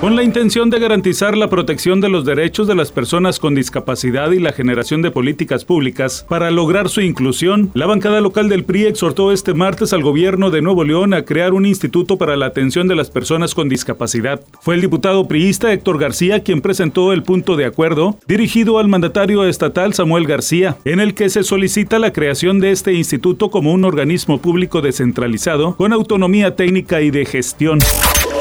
Con la intención de garantizar la protección de los derechos de las personas con discapacidad y la generación de políticas públicas para lograr su inclusión, la bancada local del PRI exhortó este martes al gobierno de Nuevo León a crear un instituto para la atención de las personas con discapacidad. Fue el diputado priista Héctor García quien presentó el punto de acuerdo dirigido al mandatario estatal Samuel García, en el que se solicita la creación de este instituto como un organismo público descentralizado con autonomía técnica y de gestión.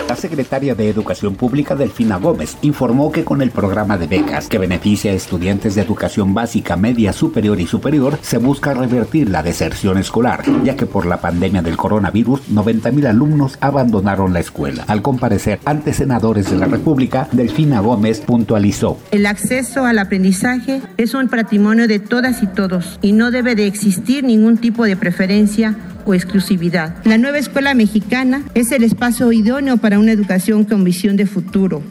La secretaria de Educación Pública, Delfina Gómez, informó que con el programa de becas que beneficia a estudiantes de educación básica, media, superior y superior, se busca revertir la deserción escolar, ya que por la pandemia del coronavirus, 90.000 alumnos abandonaron la escuela. Al comparecer ante senadores de la República, Delfina Gómez puntualizó. El acceso al aprendizaje es un patrimonio de todas y todos y no debe de existir ningún tipo de preferencia o exclusividad. La nueva escuela mexicana es el espacio idóneo para una educación con visión de futuro.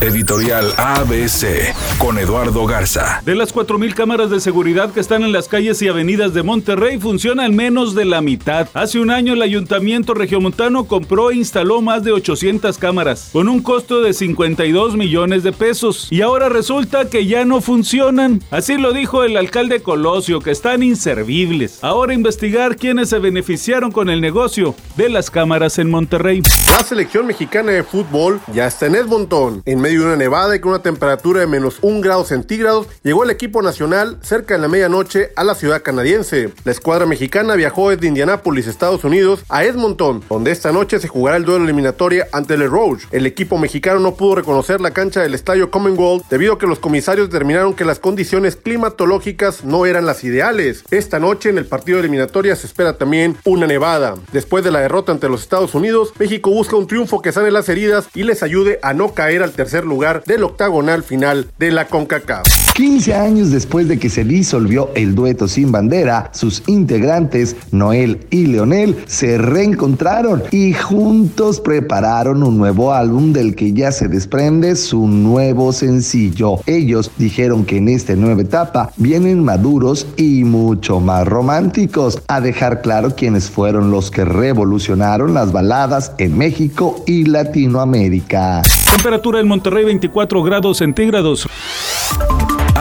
Editorial ABC con Eduardo Garza. De las 4.000 cámaras de seguridad que están en las calles y avenidas de Monterrey, funciona al menos de la mitad. Hace un año el Ayuntamiento Regiomontano compró e instaló más de 800 cámaras, con un costo de 52 millones de pesos. Y ahora resulta que ya no funcionan. Así lo dijo el alcalde Colosio, que están inservibles. Ahora investigar quiénes se beneficiaron con el negocio de las cámaras en Monterrey. La selección mexicana de fútbol ya está en Edmonton, en medio de una nevada y con una temperatura de menos un grado centígrados, llegó el equipo nacional cerca de la medianoche a la ciudad canadiense. La escuadra mexicana viajó desde Indianápolis, Estados Unidos, a Edmonton, donde esta noche se jugará el duelo eliminatoria ante el Rouge. El equipo mexicano no pudo reconocer la cancha del estadio Commonwealth debido a que los comisarios determinaron que las condiciones climatológicas no eran las ideales. Esta noche en el partido eliminatoria se espera también una nevada. Después de la derrota ante los Estados Unidos, México busca un triunfo que sane las heridas y les ayude a no caer al tercer lugar del octagonal final de la CONCACAF. 15 años después de que se disolvió el dueto sin bandera, sus integrantes, Noel y Leonel, se reencontraron y juntos prepararon un nuevo álbum del que ya se desprende su nuevo sencillo. Ellos dijeron que en esta nueva etapa vienen maduros y mucho más románticos, a dejar claro quiénes fueron los que revolucionaron las baladas en México y Latinoamérica. Temperatura en Monterrey 24 grados centígrados.